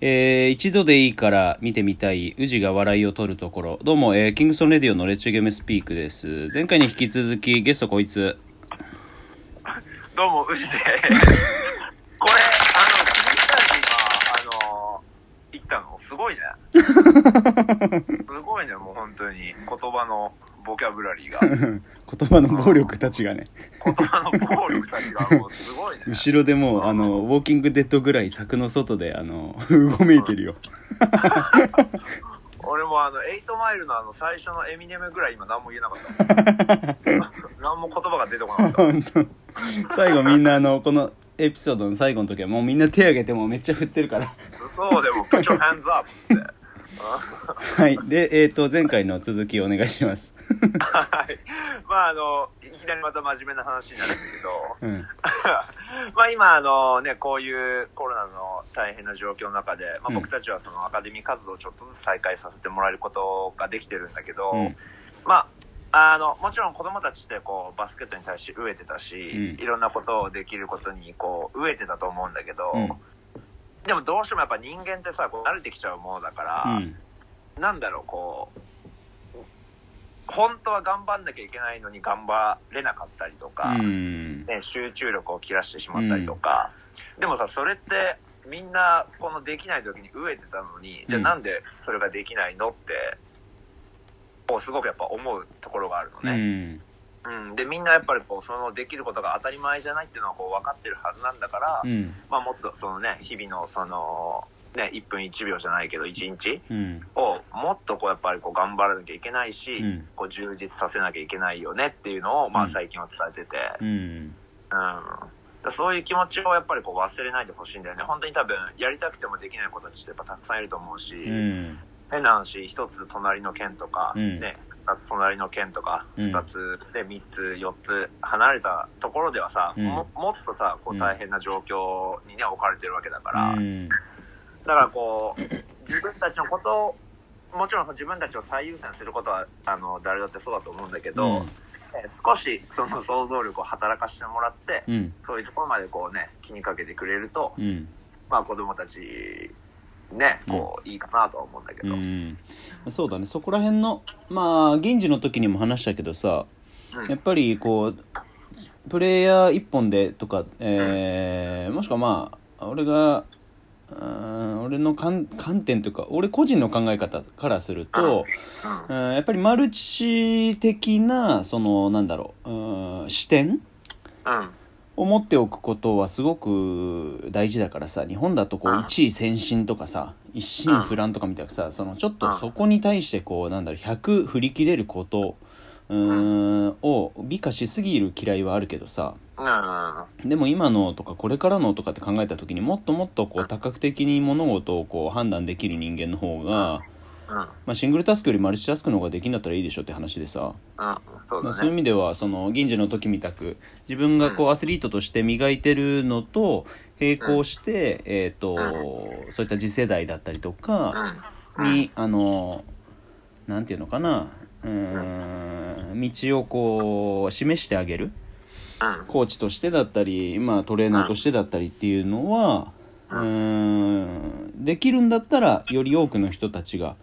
えー一度でいいから見てみたい宇治が笑いを取るところどうも、えーキングストンレディオのレッチゲームスピークです前回に引き続きゲストこいつどうも、宇治で。これ、あの、気づいたんで今、あの、言ったの、すごいね。すごいね、もう本当に。言葉のボキャブラリーが。言葉の暴力たちがね言葉の暴力たちがもうすごいね。後ろでもうあのウォーキングデッドぐらい柵の外であのうごめいてるよ 俺もあの、エイトマイルのあの、最初のエミネムぐらい今何も言えなかった。何も言葉が出てこなかった。最後みんなあのこのエピソードの最後の時はもうみんな手挙げてもうめっちゃ振ってるからそうでも、put your hands up って。はい。でえっ、と前回の続きお願いします。はい。まああの、いきなりまた真面目な話になるんだけど、うん。まあ今あのね、こういうコロナの大変な状況の中で、まあうん。僕たちはそのアカデミー活動をちょっとずつ再開させてもらえることができてるんだけど、うん。まあ、あの、もちろん子供たちってこうバスケットに対して飢えてたし、うん。いろんなことをできることにこう飢えてたと思うんだけど、うんでもどうしてもやっぱ人間ってさ、こう慣れてきちゃうものだから、うん。なんだろう、こう、本当は頑張んなきゃいけないのに頑張れなかったりとか、うん。ね、集中力を切らしてしまったりとか、でもさ、それってみんなこのできない時に飢えてたのに、じゃあなんでそれができないのって、こうすごくやっぱ思うところがあるのうね。んうん。で、みんなやっぱりこう、そのできることが当たり前じゃないっていうのはこう分かってるはずなんだから、うん。まあもっとそのね、日々のその、ね、1分1秒じゃないけど1日うん。をもっとこうやっぱりこう頑張らなきゃいけないし、うん。こう充実させなきゃいけないよねっていうのを、まうん。あ最近は伝えてて、うん。うん。そういう気持ちをやっぱりこう忘れないでほしいんだよね。本当に多分やりたくてもできない子たちってやっぱたくさんいると思うし、うん。変な話、一つ隣の県とか、うん。ね、二つ隣の県とか、うん。二つで三つ、四つ離れたところではさ、うん。ももっとさ、こううん。大変な状況にね、置かれてるわけだから、うん。だからこう、自分たちのことを、もちろんさ自分たちを最優先することは、あの、誰だってそうだと思うんだけど、えー少しその想像力を働かしてもらって、うん。そういうところまでこうね、気にかけてくれると、うん。まあ子供たち、ね、こう、いいかなとは思うんだけど。うん。そうだね。そこら辺のまあ銀次の時にも話したけどさうん。やっぱりこうプレイヤー一本でとか、えーもしくはまあ俺がうん俺の観観点というか俺個人の考え方からすると、うん。うん。やっぱりマルチ的なそのなんだろううん視点うん。を持っておくことはすごく大事だからさ日本だとこううん一位先進とかさ一心不乱とかみたいなさそのちょっとそこに対してこうなんだろう100振り切れることうーんを美化しすぎる嫌いはあるけどさうん。でも今のとかこれからのとかって考えた時にもっともっとこう多角的に物事をこう判断できる人間の方が、うん。まあ、シングルタスクよりマルチタスクの方ができんだったらいいでしょって話でさうん。そうまあだね。そういう意味ではその銀次の時みたく自分がこうアスリートとして磨いてるのと並行して、えーとそういった次世代だったりとかうん。に、あのなんていうのかなうーん道をこう示してあげるうん。コーチとしてだったり、まあ、トレーナーとしてだったりっていうのはうーんできるんだったらより多くの人たちが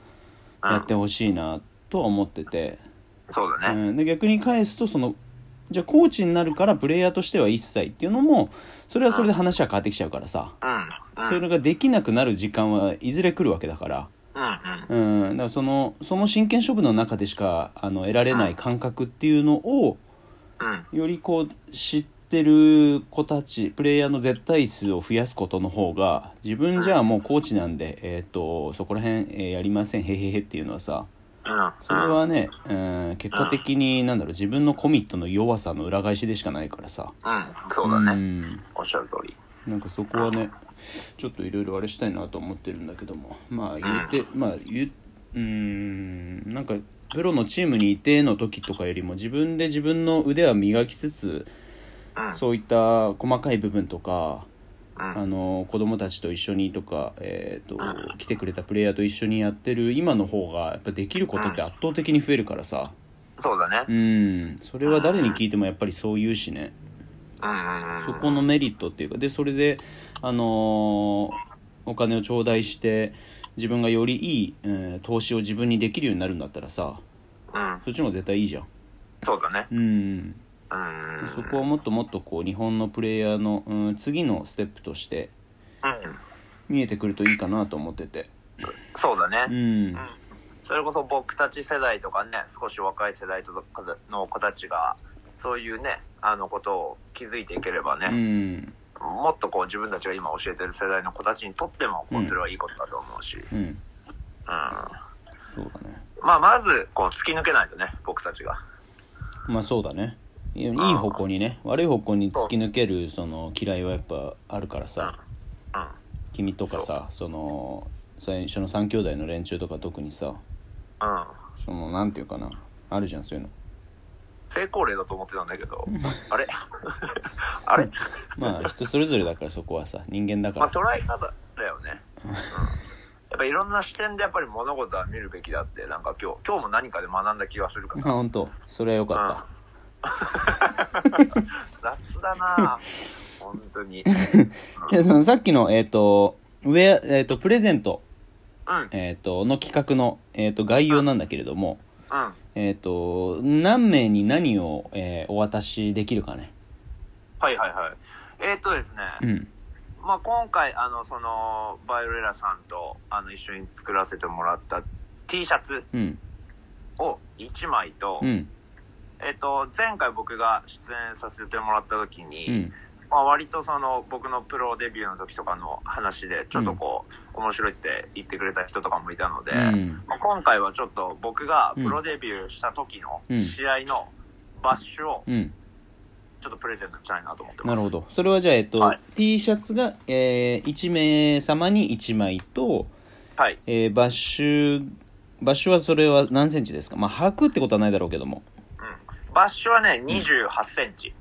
やってほしいなとは思ってて。そうだね。うん、で逆に返すとそのじゃあコーチになるからプレイヤーとしては一切っていうのもそれはそれで話は変わってきちゃうからさ、うん。それができなくなる時間はいずれ来るわけだから、うん。うん。うん、だからそのその真剣勝負の中でしかあの得られない感覚っていうのをうん。よりこう知ってる子たちプレイヤーの絶対数を増やすことの方が自分じゃあもうコーチなんで、えー、とそこら辺、えーやりませんへへへっていうのはさうん。それはね、うん、結果的になんだろう自分のコミットの弱さの裏返しでしかないからさうん。そうだね。んおっしゃる通り。なんかそこはねちょっといろいろあれしたいなと思ってるんだけどもまあ言って、まあ言ううーんなんかプロのチームにいての時とかよりも自分で自分の腕は磨きつつうん。そういった細かい部分とかうん。あの子供たちと一緒にとか、えー、と来てくれたプレイヤーと一緒にやってる今の方がやっぱできることって圧倒的に増えるからさそうだね。うんそれは誰に聞いてもやっぱりそう言うしね。そこのメリットっていうかでそれであのーお金を頂戴して自分がよりいい、えー投資を自分にできるようになるんだったらさうん。そっちの方が絶対いいじゃんそうだね。うんうん。そこはもっともっとこう日本のプレイヤーの、うん、次のステップとしてうん。見えてくるといいかなと思ってて。そうだね。うん。うん。それこそ僕たち世代とかね、少し若い世代とかの子たちが、そういうね、あのことを気づいていければうね、ん。もっとこう自分たちが今教えてる世代の子たちにとっても、こううんそれはいいことだと思うし、うん。うん。そうだね。まあ、まず、こう、突き抜けないとね、僕たちが。まあそうだねいい方向にね悪い方向に突き抜けるその嫌いはやっぱあるからさ。うん。君とかさその最初の3兄弟の連中とか特にさうん。そのなんていうかな。あるじゃんそういうの。成功例だと思ってたんだけど、あれ？あれ？まあ人それぞれだからそこはさ。人間だかまあ、ら捉え方だよね。うん。やっぱいろんな視点でやっぱり物事は見るべきだって、なんか今日、今日も何かで学んだ気がするかあら。本当。それはよか 雑だな本当に。いやそのさっきのえっ、と上えっ、とプレゼントうん。うん。えっ、との企画のえっ、と概要なんだけれどもはえっ、と何名に何を、えーお渡しできるかねいはいはい。えーっとですね、うんまあ今回、あの、その、バイオレラさんと、あの、一緒に作らせてもらった T シャツうんを1枚と、うんえーっと、前回僕が出演させてもらった時に、うん。まあ、割とその僕のプロデビューの時とかの話でちょっとこう、面白いって言ってくれた人とかもいたので、うん。まあ、今回はちょっと僕がプロデビューした時のうん。試合のバッシュをうん。ちょっとプレゼントしたいなと思ってます。なるほど。それはじゃあ、えっとはい。T シャツが、えー、1名様に1枚と、はい。えーバッシュバッシュはそれは何センチですか？まあ履くってことはないだろうけども。うん。バッシュはね、28センチ。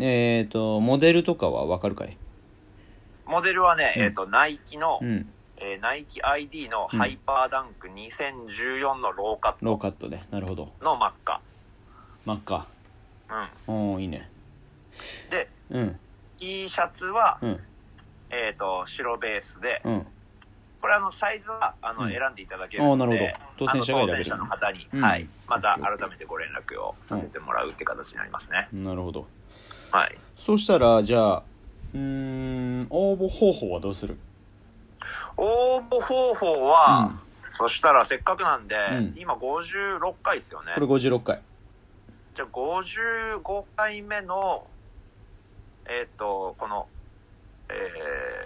えっ、とモデルとかは分かるかい？モデルはね、うん。えっ、と、ナイキの、うん。えーナイキ ID のハイパーダンク2014のローカッローカットでなるほど。トの真っ赤。真っ赤うん。おおいいね。で、うん。T シャツは、うん。えっ、と、白ベースで、うんこれあの、サイズは、あの、うん。選んでいただけるので、あーなるほど。当選者の当選者の方に、うん。はい。また改めてご連絡をさせてもらうって形になりますね。なるほど。はい。そしたらじゃあうーん応募方法はどうする？応募方法は、そしたらせっかくなんで、うん。今56回ですよね。こ。れ56回。じゃあ55回目の、えっ、と、この、え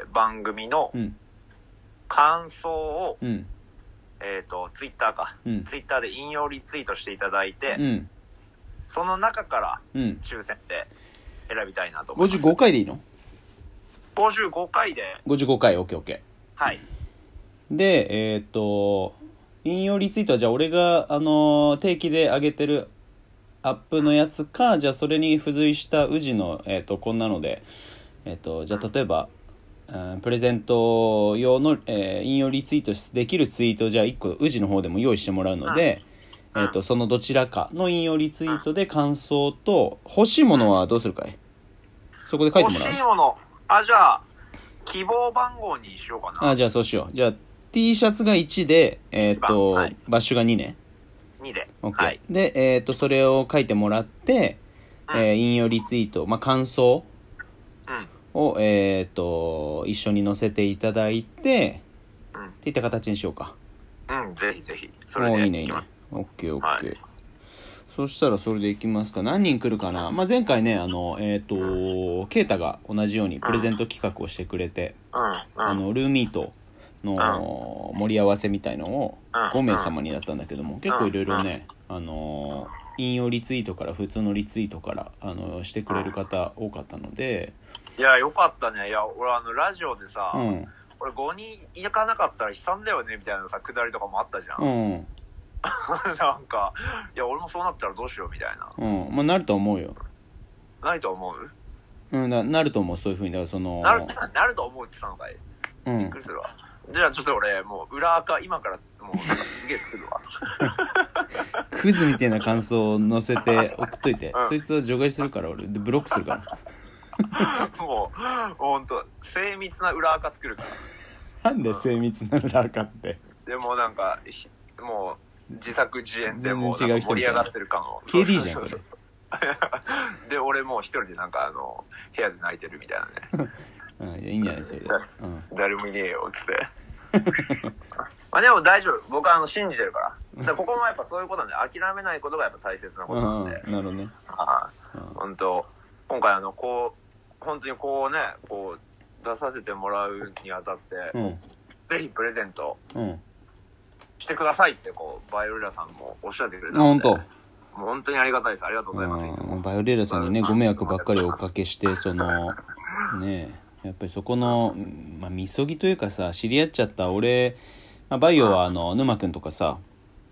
ー番組のうん感想を、うん。えっ、と、ツイッターか。うん。ツイッターで引用リツイートしていただいて、うん。その中からうん。抽選で選びたいなと思います。55回でいいの？55回で、55回。OKOK はい。でえっ、と引用リツイートはじゃあ俺があのー定期で上げてるアップのやつかじゃあそれに付随した宇治の、えー、とこんなので、えっとじゃあ例えば、うんプレゼント用の、えー引用リツイートできるツイートをじゃあ1個宇治の方でも用意してもらうので、うんえっとそのどちらかの引用リツイートで感想と欲しいものはどうするかい？そこで書いて欲しもらう。いもの、あ、じゃあ、希望番号にしようかな。あじゃあそうしよう。じゃあ T シャツが1で、えっとはい。バッシュが2ね。2で。OK、はい。で、えっとそれを書いてもらって、うん。えー引用リツイート、まあ、感想うん。を、えっと一緒に載せていただいてうん。っていった形にしようか。うん、ぜひぜひ。それでおいいねいいね。きます。OKOK、はい。そしたらそれでいきますか。何人来るかな、まあ、前回ねあのえっ、とケイタが同じようにプレゼント企画をしてくれて、うん、うん。あのルーミートの盛り合わせみたいのをうん5名様になったんだけども結構いろいろねあの引用リツイートから普通のリツイートからあのしてくれる方多かったのでいや、よかったね。いや、俺あの、ラジオでさ、うん俺5人行かなかったら悲惨だよね、みたいなさ、くだりとかもあったじゃん。うん なんか、いや、俺もそうなったらどうしよう、みたいな。うんまあなると思うよないと思う？うんななると思うそういうふうにだからそのなる、なると思うって言ったのかい？うんびっくりするわ。じゃあちょっと俺、もう裏垢、今から、もう、すげえ作るわ。クズみたいな感想を載せて送っといてうん。そいつは除外するから俺でブロックするから。もう、ほんと、精密な裏垢作るかなんで精密な裏垢って。でもなんかひもう自作自演でもう全然違う人みたいな。盛り上がってるかも KD じゃんそれ。で俺もう一人でなんかあの部屋で泣いてるみたいなね。うんいやいいんじゃないそれ。で、うん、誰もいねえよっつって。まあでも大丈夫。僕はあの信じてるからだここもやっぱそういうことなんで諦めないことがやっぱ大切なことなんで、うんなるほどね。はい。うん。本当今回あのこう本当にこうねこう出させてもらうにあたって、うん。ぜひプレゼントうん。してくださいってこうバイオレラさんもおっしゃってくれあたので本当。本当にありがたいです。ありがとうございますバイオレーラさんにねご迷惑ばっかりおかけしてそのねやっぱりそこの、まあ、みそぎというかさ知り合っちゃった俺、まあ、バイオはあの沼君とかさ、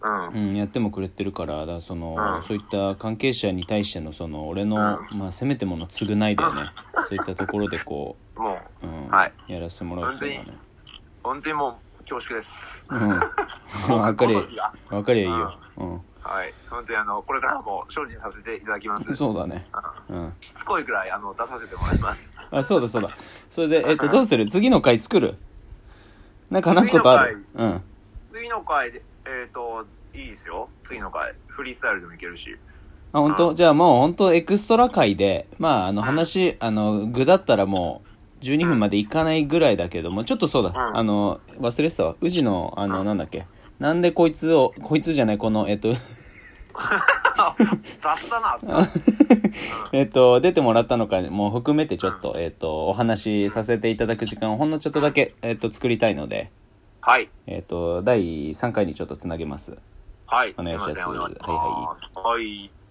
うん。うん、やってもくれてるからだその、うん。そういった関係者に対してのその俺の、まあ、せめてもの償いだよね。そういったところでこもうう、うん。はい。やらせてもらうっていうのはね。本当にもう恐縮です。うん。分かりゃ分かりゃいいよ、うはい。本当にあのこれからも精進させていただきます。ん、そうだね。うん。うん。しつこいくらいあの出させてもらいます。あそうだそうだ。それでえっとどうする？次の回作る？なんか話すことある？うん。次の回でえっ、といいですよ。次の回。フリースタイルでもいけるし。あ本当？じゃあもう本当エクストラ回でまああの話あの具だったらもう12分までいかないぐらいだけどもちょっとそうだ、うん。あの忘れてたわ。宇治のあの、うん。なんだっけ？なんでこいつをこいつじゃないこのえっと 雑だな。えっと出てもらったのかも含めてちょっと、えっとお話しさせていただく時間をほんのちょっとだけ、えっと作りたいのではい。えっと第3回にちょっとつなげます。はい。お願いします。いません。お願いはい。はい